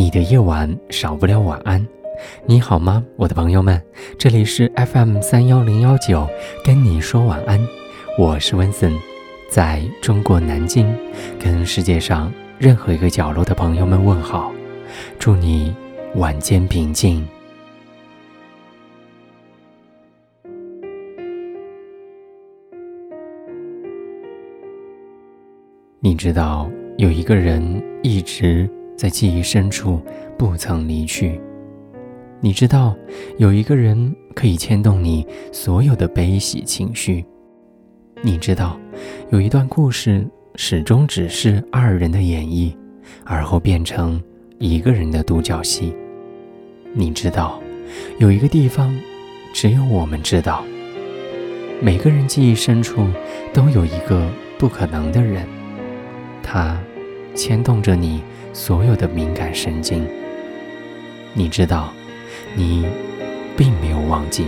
你的夜晚少不了晚安。你好吗，我的朋友们？这里是 FM 三幺零幺九，跟你说晚安。我是温森，在中国南京，跟世界上任何一个角落的朋友们问好，祝你晚间平静。你知道有一个人一直在记忆深处不曾离去。你知道有一个人可以牵动你所有的悲喜情绪。你知道有一段故事始终只是二人的演绎，而后变成一个人的独角戏。你知道有一个地方只有我们知道。每个人记忆深处都有一个不可能的人。他牵动着你所有的敏感神经。你知道，你并没有忘记。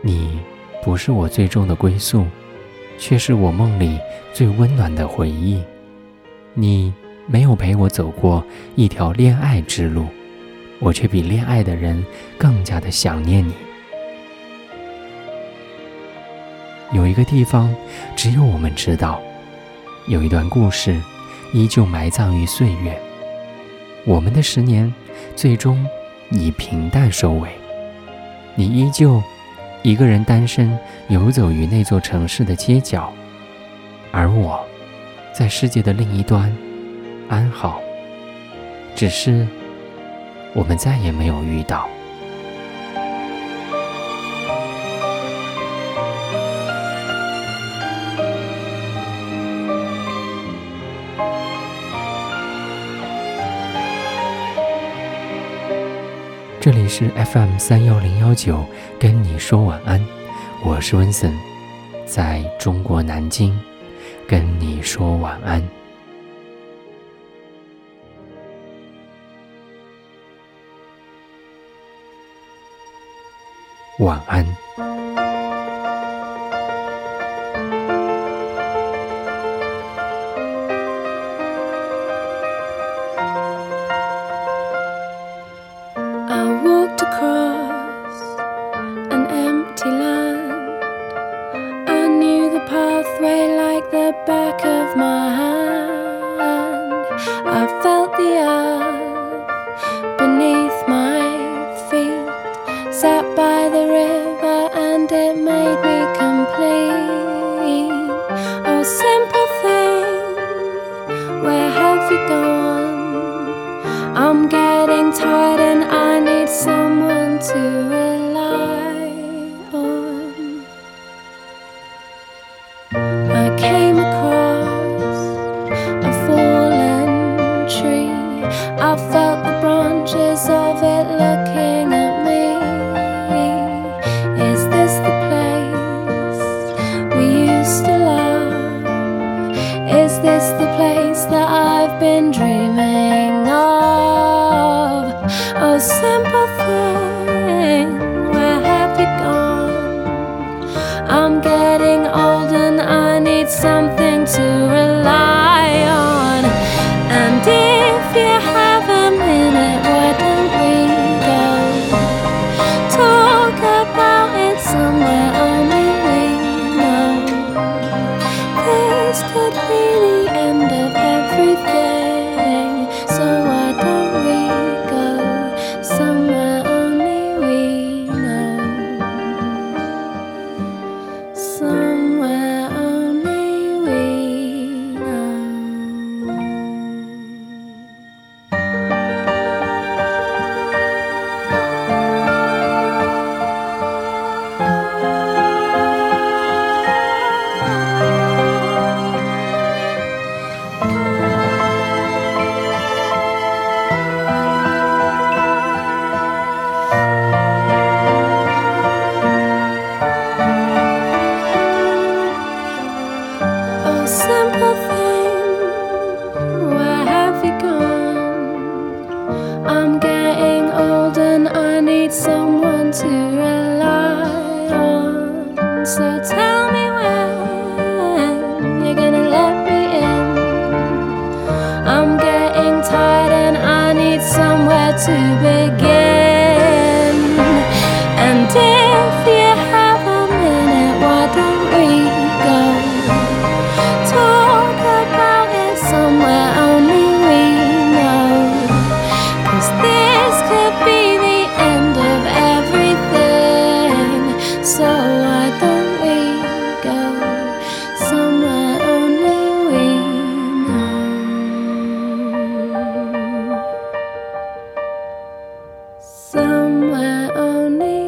你不是我最终的归宿，却是我梦里最温暖的回忆。你没有陪我走过一条恋爱之路，我却比恋爱的人更加的想念你。有一个地方，只有我们知道；有一段故事，依旧埋葬于岁月。我们的十年，最终以平淡收尾。你依旧一个人单身游走于那座城市的街角，而我。在世界的另一端，安好。只是，我们再也没有遇到。这里是 FM 三幺零幺九，跟你说晚安，我是温森，在中国南京。跟你说晚安，晚安。慈悲。Somewhere only